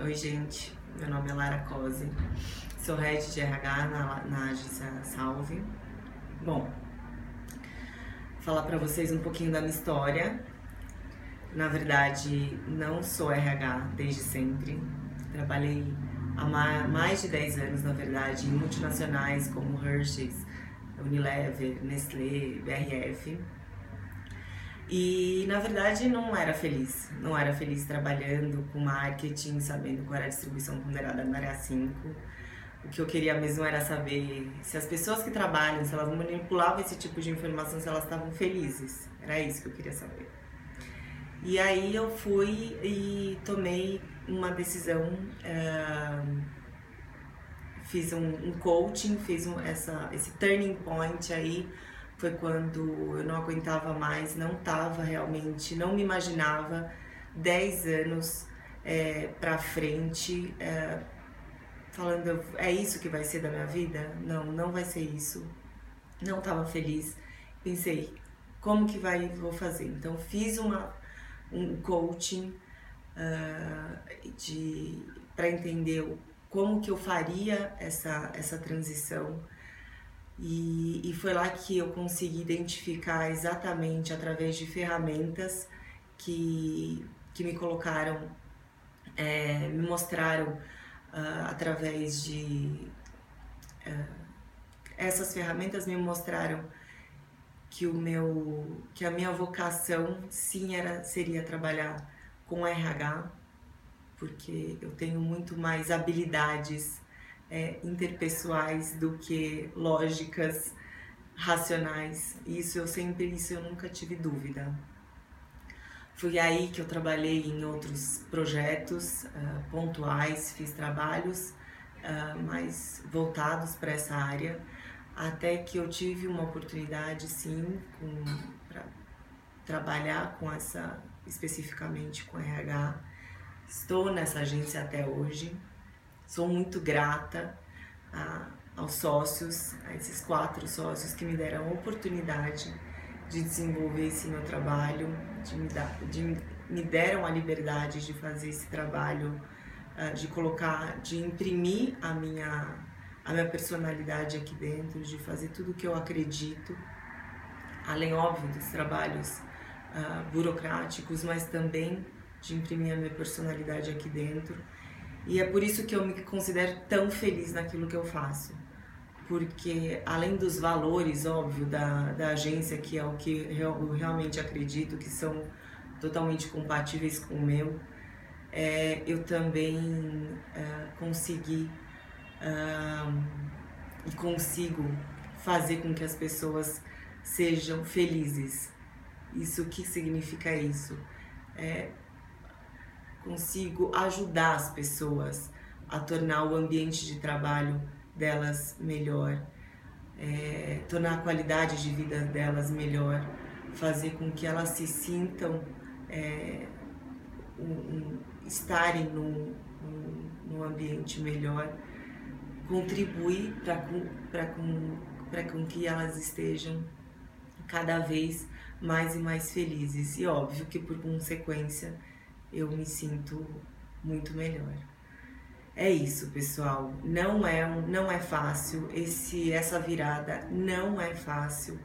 Oi, gente. Meu nome é Lara Cose. Sou head de RH na, na agência Salve. Bom, falar para vocês um pouquinho da minha história. Na verdade, não sou RH desde sempre. Trabalhei há mais de 10 anos, na verdade, em multinacionais como Hershey's, Unilever, Nestlé, BRF e na verdade não era feliz, não era feliz trabalhando com marketing, sabendo qual era a distribuição ponderada na área 5. O que eu queria mesmo era saber se as pessoas que trabalham, se elas manipulavam esse tipo de informação, se elas estavam felizes. Era isso que eu queria saber. E aí eu fui e tomei uma decisão, uh, fiz um, um, coaching, fiz um, essa, esse turning point aí foi quando eu não aguentava mais, não estava realmente, não me imaginava 10 anos é, para frente é, falando é isso que vai ser da minha vida? Não, não vai ser isso. Não estava feliz. Pensei, como que vai vou fazer? Então fiz uma um coaching uh, de para entender como que eu faria essa essa transição e, e foi lá que eu consegui identificar exatamente através de ferramentas que, que me colocaram, é, me mostraram uh, através de. Uh, essas ferramentas me mostraram que o meu que a minha vocação sim era seria trabalhar com RH porque eu tenho muito mais habilidades é, interpessoais do que lógicas racionais. Isso eu sempre, isso eu nunca tive dúvida. Foi aí que eu trabalhei em outros projetos uh, pontuais, fiz trabalhos uh, mais voltados para essa área, até que eu tive uma oportunidade, sim, para trabalhar com essa, especificamente com RH. Estou nessa agência até hoje. Sou muito grata a, aos sócios, a esses quatro sócios que me deram a oportunidade de desenvolver esse meu trabalho, de me, dar, de, me deram a liberdade de fazer esse trabalho, uh, de colocar, de imprimir a minha, a minha personalidade aqui dentro, de fazer tudo o que eu acredito, além, óbvio, dos trabalhos uh, burocráticos, mas também de imprimir a minha personalidade aqui dentro e é por isso que eu me considero tão feliz naquilo que eu faço. Porque além dos valores, óbvio, da, da agência, que é o que eu realmente acredito que são totalmente compatíveis com o meu, é, eu também é, consegui e consigo fazer com que as pessoas sejam felizes. Isso o que significa isso? É, consigo ajudar as pessoas a tornar o ambiente de trabalho delas melhor, é, tornar a qualidade de vida delas melhor, fazer com que elas se sintam é, um, um, estarem num, num, ambiente melhor, contribuir para com, com que elas estejam cada vez mais e mais felizes. E óbvio que por consequência eu me sinto muito melhor. É isso, pessoal. Não é não é fácil esse essa virada não é fácil.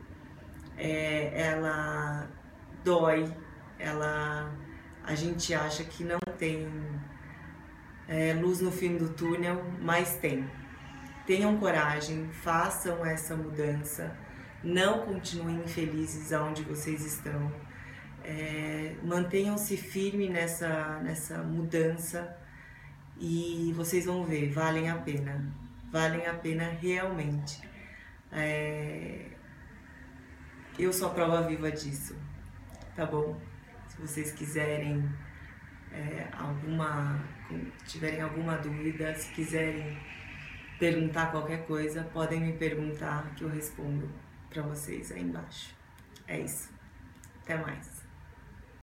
É, ela dói. Ela a gente acha que não tem é, luz no fim do túnel, mas tem. Tenham coragem, façam essa mudança. Não continuem infelizes aonde vocês estão é, Mantenham-se firme nessa, nessa mudança e vocês vão ver, valem a pena. Valem a pena realmente. É, eu sou a prova viva disso, tá bom? Se vocês quiserem é, alguma, tiverem alguma dúvida, se quiserem perguntar qualquer coisa, podem me perguntar que eu respondo para vocês aí embaixo. É isso. Até mais.